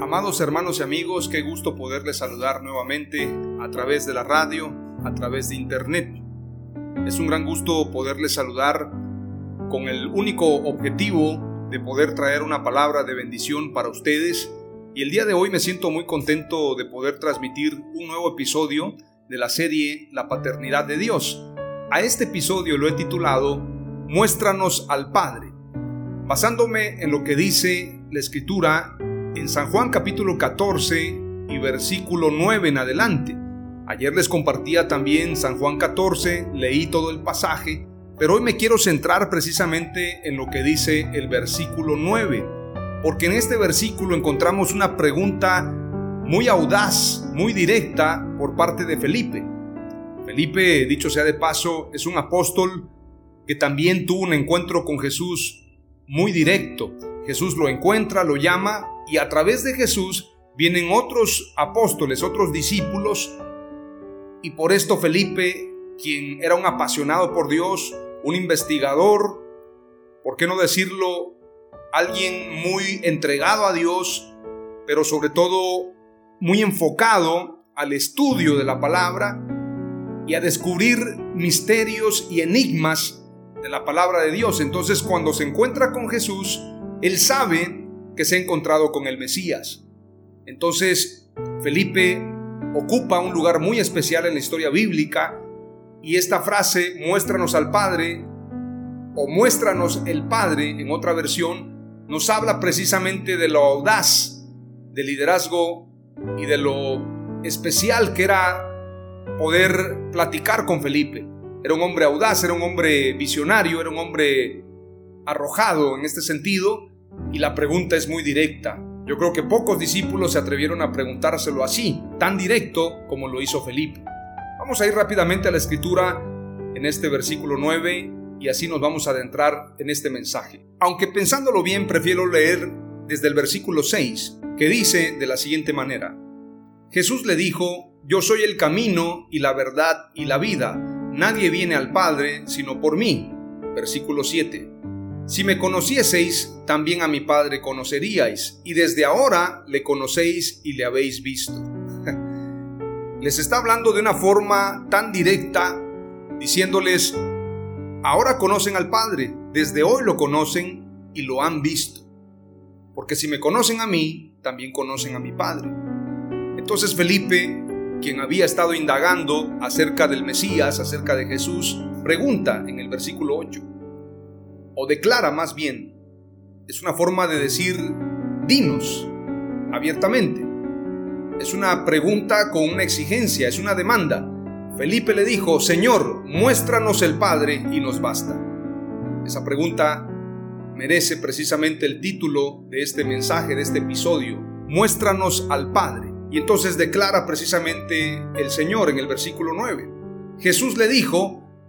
Amados hermanos y amigos, qué gusto poderles saludar nuevamente a través de la radio, a través de internet. Es un gran gusto poderles saludar con el único objetivo de poder traer una palabra de bendición para ustedes. Y el día de hoy me siento muy contento de poder transmitir un nuevo episodio de la serie La Paternidad de Dios. A este episodio lo he titulado Muéstranos al Padre, basándome en lo que dice la Escritura en San Juan capítulo 14 y versículo 9 en adelante. Ayer les compartía también San Juan 14, leí todo el pasaje, pero hoy me quiero centrar precisamente en lo que dice el versículo 9, porque en este versículo encontramos una pregunta muy audaz, muy directa por parte de Felipe. Felipe, dicho sea de paso, es un apóstol que también tuvo un encuentro con Jesús muy directo. Jesús lo encuentra, lo llama y a través de Jesús vienen otros apóstoles, otros discípulos, y por esto Felipe, quien era un apasionado por Dios, un investigador, ¿por qué no decirlo? Alguien muy entregado a Dios, pero sobre todo muy enfocado al estudio de la palabra y a descubrir misterios y enigmas de la palabra de Dios. Entonces cuando se encuentra con Jesús, él sabe que se ha encontrado con el Mesías. Entonces, Felipe ocupa un lugar muy especial en la historia bíblica y esta frase, muéstranos al Padre o muéstranos el Padre en otra versión, nos habla precisamente de lo audaz del liderazgo y de lo especial que era poder platicar con Felipe. Era un hombre audaz, era un hombre visionario, era un hombre arrojado en este sentido y la pregunta es muy directa. Yo creo que pocos discípulos se atrevieron a preguntárselo así, tan directo como lo hizo Felipe. Vamos a ir rápidamente a la escritura en este versículo 9 y así nos vamos a adentrar en este mensaje. Aunque pensándolo bien, prefiero leer desde el versículo 6, que dice de la siguiente manera. Jesús le dijo, Yo soy el camino y la verdad y la vida. Nadie viene al Padre sino por mí. Versículo 7. Si me conocieseis, también a mi Padre conoceríais, y desde ahora le conocéis y le habéis visto. Les está hablando de una forma tan directa, diciéndoles, ahora conocen al Padre, desde hoy lo conocen y lo han visto. Porque si me conocen a mí, también conocen a mi Padre. Entonces Felipe, quien había estado indagando acerca del Mesías, acerca de Jesús, pregunta en el versículo 8, o declara más bien. Es una forma de decir, dinos abiertamente. Es una pregunta con una exigencia, es una demanda. Felipe le dijo, Señor, muéstranos el Padre y nos basta. Esa pregunta merece precisamente el título de este mensaje, de este episodio. Muéstranos al Padre. Y entonces declara precisamente el Señor en el versículo 9. Jesús le dijo,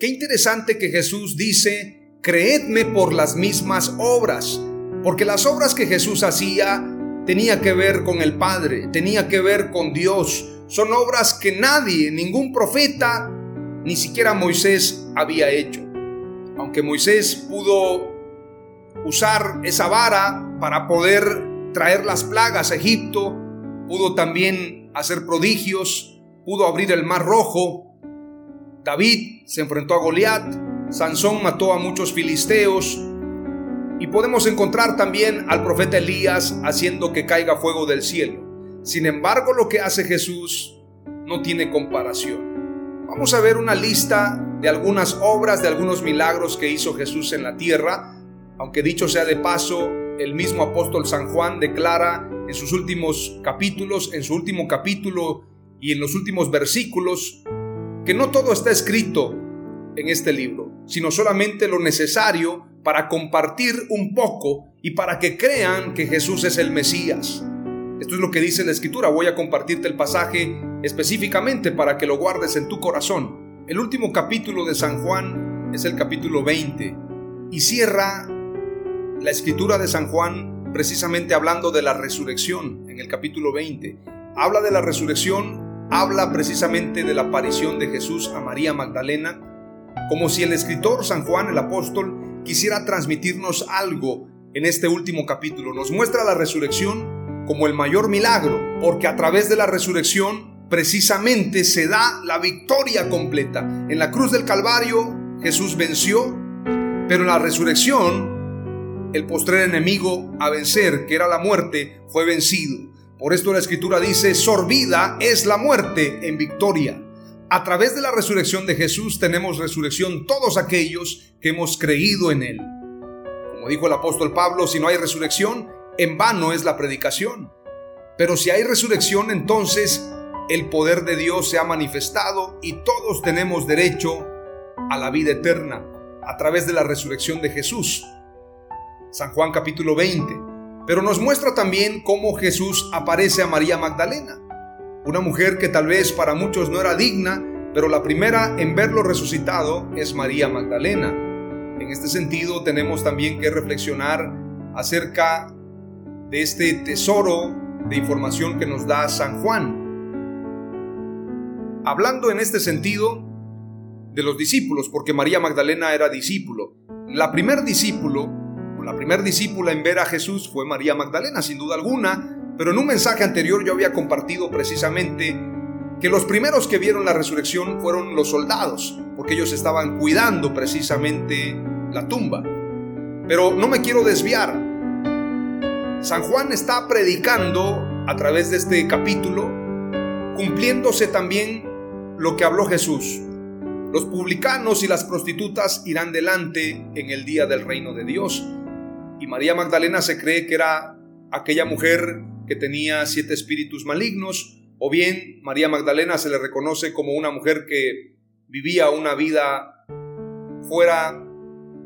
Qué interesante que Jesús dice, creedme por las mismas obras, porque las obras que Jesús hacía tenía que ver con el Padre, tenía que ver con Dios. Son obras que nadie, ningún profeta, ni siquiera Moisés había hecho. Aunque Moisés pudo usar esa vara para poder traer las plagas a Egipto, pudo también hacer prodigios, pudo abrir el mar rojo. David se enfrentó a Goliat, Sansón mató a muchos filisteos y podemos encontrar también al profeta Elías haciendo que caiga fuego del cielo. Sin embargo, lo que hace Jesús no tiene comparación. Vamos a ver una lista de algunas obras, de algunos milagros que hizo Jesús en la tierra, aunque dicho sea de paso, el mismo apóstol San Juan declara en sus últimos capítulos, en su último capítulo y en los últimos versículos, que no todo está escrito en este libro, sino solamente lo necesario para compartir un poco y para que crean que Jesús es el Mesías. Esto es lo que dice la escritura. Voy a compartirte el pasaje específicamente para que lo guardes en tu corazón. El último capítulo de San Juan es el capítulo 20 y cierra la escritura de San Juan precisamente hablando de la resurrección en el capítulo 20. Habla de la resurrección, habla precisamente de la aparición de Jesús a María Magdalena, como si el escritor San Juan el apóstol quisiera transmitirnos algo en este último capítulo. Nos muestra la resurrección como el mayor milagro, porque a través de la resurrección precisamente se da la victoria completa. En la cruz del Calvario Jesús venció, pero en la resurrección el postrer enemigo a vencer, que era la muerte, fue vencido. Por esto la escritura dice, sorbida es la muerte en victoria. A través de la resurrección de Jesús tenemos resurrección todos aquellos que hemos creído en Él. Como dijo el apóstol Pablo, si no hay resurrección, en vano es la predicación. Pero si hay resurrección, entonces el poder de Dios se ha manifestado y todos tenemos derecho a la vida eterna a través de la resurrección de Jesús. San Juan capítulo 20, pero nos muestra también cómo Jesús aparece a María Magdalena, una mujer que tal vez para muchos no era digna, pero la primera en verlo resucitado es María Magdalena. En este sentido tenemos también que reflexionar acerca de este tesoro de información que nos da San Juan. Hablando en este sentido de los discípulos, porque María Magdalena era discípulo. La primer discípulo la primera discípula en ver a Jesús fue María Magdalena, sin duda alguna, pero en un mensaje anterior yo había compartido precisamente que los primeros que vieron la resurrección fueron los soldados, porque ellos estaban cuidando precisamente la tumba. Pero no me quiero desviar. San Juan está predicando a través de este capítulo, cumpliéndose también lo que habló Jesús. Los publicanos y las prostitutas irán delante en el día del reino de Dios y María Magdalena se cree que era aquella mujer que tenía siete espíritus malignos, o bien María Magdalena se le reconoce como una mujer que vivía una vida fuera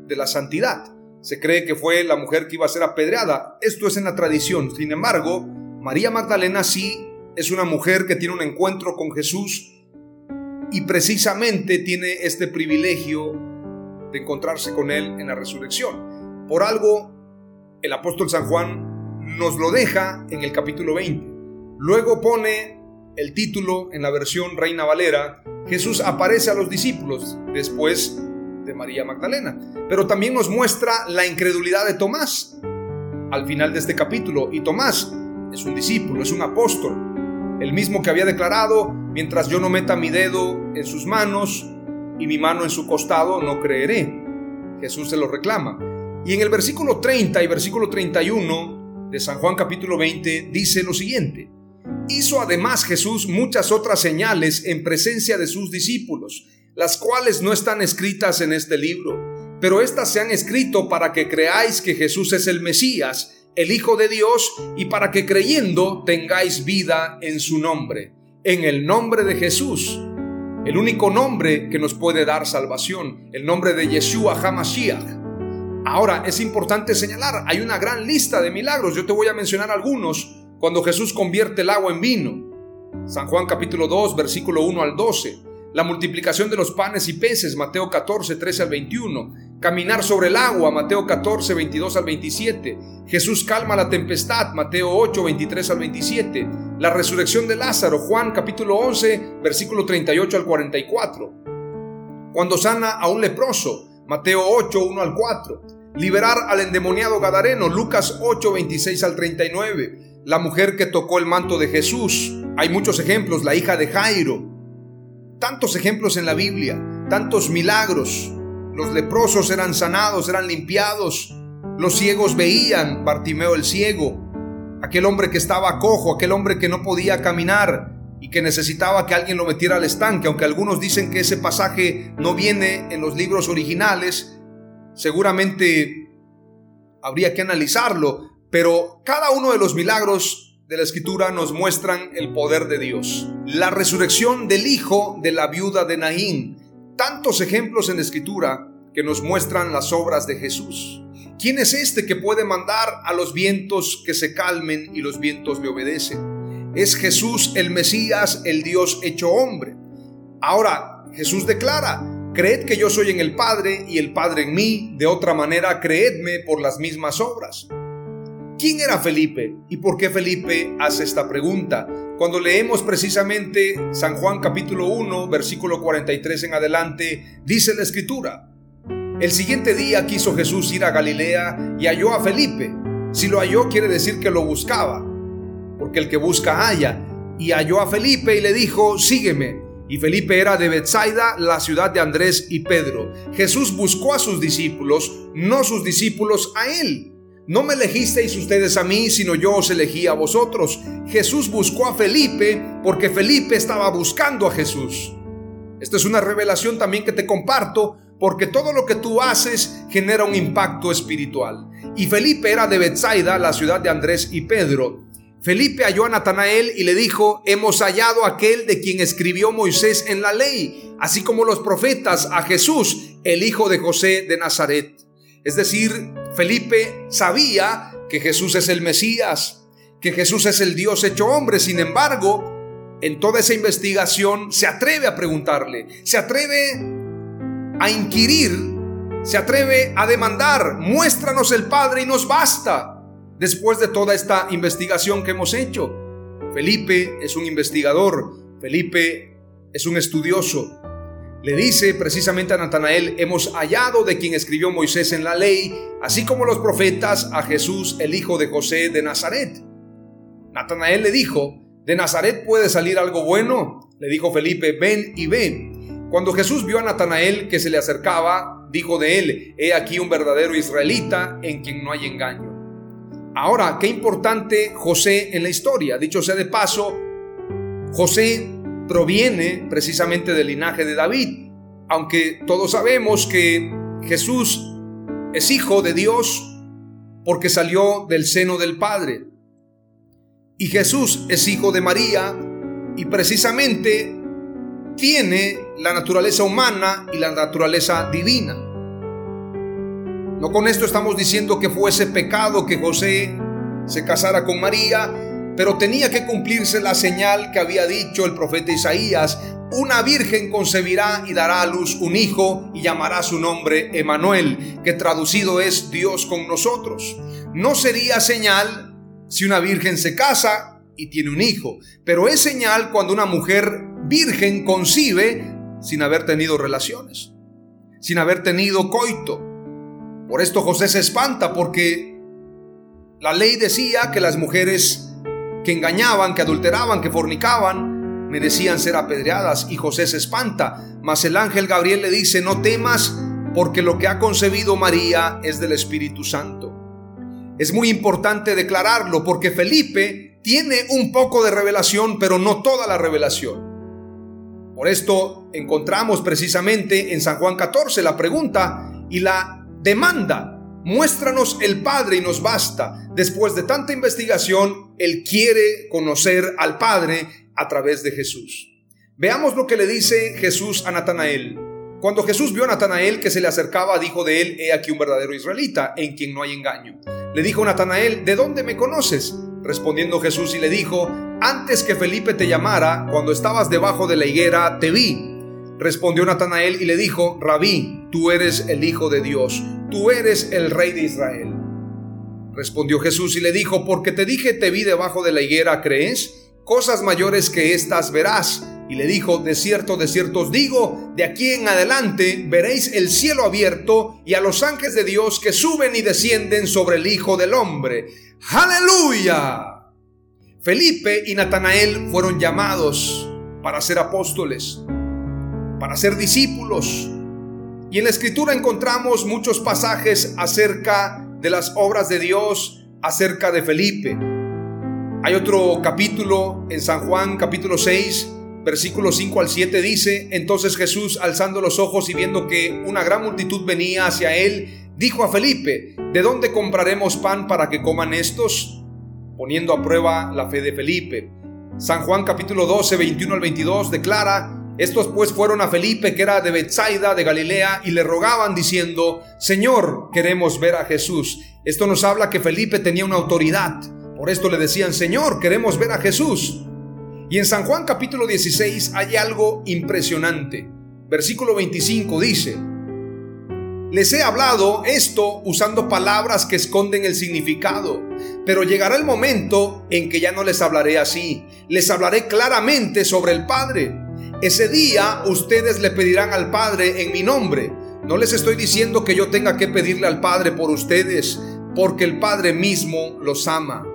de la santidad. Se cree que fue la mujer que iba a ser apedreada. Esto es en la tradición. Sin embargo, María Magdalena sí es una mujer que tiene un encuentro con Jesús y precisamente tiene este privilegio de encontrarse con Él en la resurrección. Por algo el apóstol San Juan nos lo deja en el capítulo 20. Luego pone el título en la versión Reina Valera, Jesús aparece a los discípulos después de María Magdalena, pero también nos muestra la incredulidad de Tomás al final de este capítulo. Y Tomás es un discípulo, es un apóstol, el mismo que había declarado, mientras yo no meta mi dedo en sus manos y mi mano en su costado, no creeré. Jesús se lo reclama. Y en el versículo 30 y versículo 31 de San Juan capítulo 20 dice lo siguiente. Hizo además Jesús muchas otras señales en presencia de sus discípulos, las cuales no están escritas en este libro, pero éstas se han escrito para que creáis que Jesús es el Mesías, el Hijo de Dios, y para que creyendo tengáis vida en su nombre, en el nombre de Jesús, el único nombre que nos puede dar salvación, el nombre de Yeshua HaMashiach. Ahora, es importante señalar, hay una gran lista de milagros, yo te voy a mencionar algunos cuando Jesús convierte el agua en vino. San Juan capítulo 2, versículo 1 al 12. La multiplicación de los panes y peces, Mateo 14, 13 al 21. Caminar sobre el agua, Mateo 14, 22 al 27. Jesús calma la tempestad, Mateo 8, 23 al 27. La resurrección de Lázaro, Juan capítulo 11, versículo 38 al 44. Cuando sana a un leproso, Mateo 8, 1 al 4. Liberar al endemoniado Gadareno, Lucas 8, 26 al 39. La mujer que tocó el manto de Jesús. Hay muchos ejemplos, la hija de Jairo. Tantos ejemplos en la Biblia, tantos milagros. Los leprosos eran sanados, eran limpiados. Los ciegos veían, Bartimeo el ciego. Aquel hombre que estaba cojo, aquel hombre que no podía caminar, y que necesitaba que alguien lo metiera al estanque, aunque algunos dicen que ese pasaje no viene en los libros originales, seguramente habría que analizarlo, pero cada uno de los milagros de la escritura nos muestran el poder de Dios. La resurrección del hijo de la viuda de Naín, tantos ejemplos en la escritura que nos muestran las obras de Jesús. ¿Quién es este que puede mandar a los vientos que se calmen y los vientos le obedecen? Es Jesús el Mesías, el Dios hecho hombre. Ahora, Jesús declara, creed que yo soy en el Padre y el Padre en mí, de otra manera creedme por las mismas obras. ¿Quién era Felipe y por qué Felipe hace esta pregunta? Cuando leemos precisamente San Juan capítulo 1, versículo 43 en adelante, dice la escritura, el siguiente día quiso Jesús ir a Galilea y halló a Felipe. Si lo halló quiere decir que lo buscaba porque el que busca halla. Y halló a Felipe y le dijo, sígueme. Y Felipe era de Bethsaida, la ciudad de Andrés y Pedro. Jesús buscó a sus discípulos, no sus discípulos a él. No me elegisteis ustedes a mí, sino yo os elegí a vosotros. Jesús buscó a Felipe porque Felipe estaba buscando a Jesús. Esta es una revelación también que te comparto porque todo lo que tú haces genera un impacto espiritual. Y Felipe era de Bethsaida, la ciudad de Andrés y Pedro. Felipe halló a Natanael y le dijo, hemos hallado aquel de quien escribió Moisés en la ley, así como los profetas, a Jesús, el hijo de José de Nazaret. Es decir, Felipe sabía que Jesús es el Mesías, que Jesús es el Dios hecho hombre, sin embargo, en toda esa investigación se atreve a preguntarle, se atreve a inquirir, se atreve a demandar, muéstranos el Padre y nos basta después de toda esta investigación que hemos hecho. Felipe es un investigador, Felipe es un estudioso. Le dice precisamente a Natanael, hemos hallado de quien escribió Moisés en la ley, así como los profetas, a Jesús, el hijo de José de Nazaret. Natanael le dijo, ¿de Nazaret puede salir algo bueno? Le dijo Felipe, ven y ven. Cuando Jesús vio a Natanael que se le acercaba, dijo de él, he aquí un verdadero israelita en quien no hay engaño. Ahora, qué importante José en la historia. Dicho sea de paso, José proviene precisamente del linaje de David, aunque todos sabemos que Jesús es hijo de Dios porque salió del seno del Padre. Y Jesús es hijo de María y precisamente tiene la naturaleza humana y la naturaleza divina. No con esto estamos diciendo que fuese pecado que José se casara con María, pero tenía que cumplirse la señal que había dicho el profeta Isaías, una virgen concebirá y dará a luz un hijo y llamará su nombre Emanuel, que traducido es Dios con nosotros. No sería señal si una virgen se casa y tiene un hijo, pero es señal cuando una mujer virgen concibe sin haber tenido relaciones, sin haber tenido coito. Por esto José se espanta porque la ley decía que las mujeres que engañaban, que adulteraban, que fornicaban, merecían ser apedreadas y José se espanta. Mas el ángel Gabriel le dice, no temas porque lo que ha concebido María es del Espíritu Santo. Es muy importante declararlo porque Felipe tiene un poco de revelación, pero no toda la revelación. Por esto encontramos precisamente en San Juan 14 la pregunta y la demanda, muéstranos el Padre y nos basta. Después de tanta investigación, Él quiere conocer al Padre a través de Jesús. Veamos lo que le dice Jesús a Natanael. Cuando Jesús vio a Natanael que se le acercaba, dijo de él, he aquí un verdadero israelita, en quien no hay engaño. Le dijo Natanael, ¿de dónde me conoces? Respondiendo Jesús y le dijo, antes que Felipe te llamara, cuando estabas debajo de la higuera, te vi. Respondió Natanael y le dijo, Rabí, tú eres el Hijo de Dios, tú eres el Rey de Israel. Respondió Jesús y le dijo, porque te dije te vi debajo de la higuera, ¿crees? Cosas mayores que estas verás. Y le dijo, de cierto, de cierto os digo, de aquí en adelante veréis el cielo abierto y a los ángeles de Dios que suben y descienden sobre el Hijo del Hombre. Aleluya. Felipe y Natanael fueron llamados para ser apóstoles, para ser discípulos. Y en la escritura encontramos muchos pasajes acerca de las obras de Dios, acerca de Felipe. Hay otro capítulo en San Juan, capítulo 6, versículo 5 al 7 dice, entonces Jesús, alzando los ojos y viendo que una gran multitud venía hacia él, dijo a Felipe, ¿de dónde compraremos pan para que coman estos? Poniendo a prueba la fe de Felipe. San Juan capítulo 12, 21 al 22 declara, estos pues fueron a Felipe, que era de Bethsaida, de Galilea, y le rogaban diciendo, Señor, queremos ver a Jesús. Esto nos habla que Felipe tenía una autoridad. Por esto le decían, Señor, queremos ver a Jesús. Y en San Juan capítulo 16 hay algo impresionante. Versículo 25 dice, les he hablado esto usando palabras que esconden el significado, pero llegará el momento en que ya no les hablaré así, les hablaré claramente sobre el Padre. Ese día ustedes le pedirán al Padre en mi nombre. No les estoy diciendo que yo tenga que pedirle al Padre por ustedes, porque el Padre mismo los ama.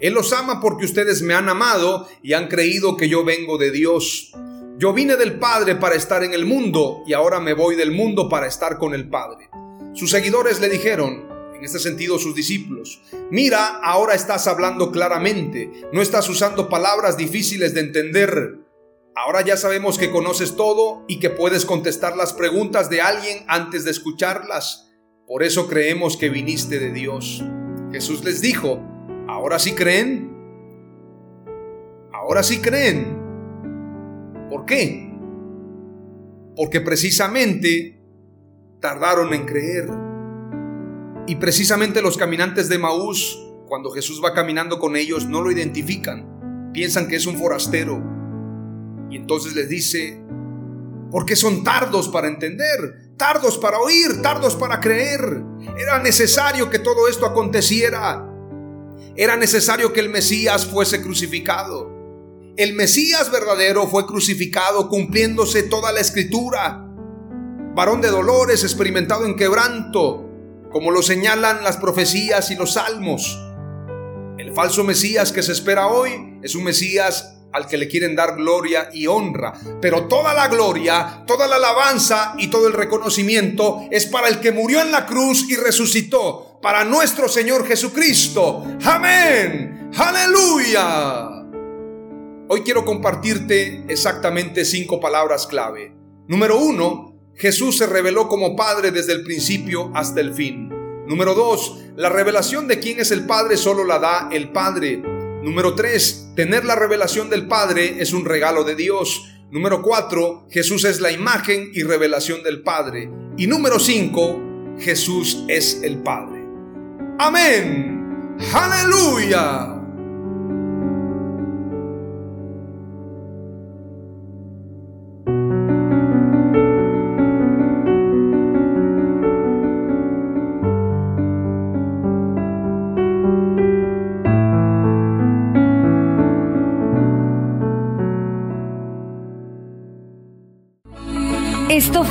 Él los ama porque ustedes me han amado y han creído que yo vengo de Dios. Yo vine del Padre para estar en el mundo y ahora me voy del mundo para estar con el Padre. Sus seguidores le dijeron, en este sentido sus discípulos, mira, ahora estás hablando claramente, no estás usando palabras difíciles de entender. Ahora ya sabemos que conoces todo y que puedes contestar las preguntas de alguien antes de escucharlas. Por eso creemos que viniste de Dios. Jesús les dijo, ¿Ahora sí creen? ¿Ahora sí creen? ¿Por qué? Porque precisamente tardaron en creer. Y precisamente los caminantes de Maús, cuando Jesús va caminando con ellos, no lo identifican. Piensan que es un forastero. Y entonces les dice, ¿por qué son tardos para entender? Tardos para oír, tardos para creer. Era necesario que todo esto aconteciera. Era necesario que el Mesías fuese crucificado. El Mesías verdadero fue crucificado cumpliéndose toda la escritura. Varón de dolores, experimentado en quebranto, como lo señalan las profecías y los salmos. El falso Mesías que se espera hoy es un Mesías al que le quieren dar gloria y honra. Pero toda la gloria, toda la alabanza y todo el reconocimiento es para el que murió en la cruz y resucitó, para nuestro Señor Jesucristo. Amén. Aleluya. Hoy quiero compartirte exactamente cinco palabras clave. Número uno, Jesús se reveló como Padre desde el principio hasta el fin. Número dos, la revelación de quién es el Padre solo la da el Padre. Número tres, tener la revelación del Padre es un regalo de Dios. Número cuatro, Jesús es la imagen y revelación del Padre. Y número cinco, Jesús es el Padre. Amén. Aleluya.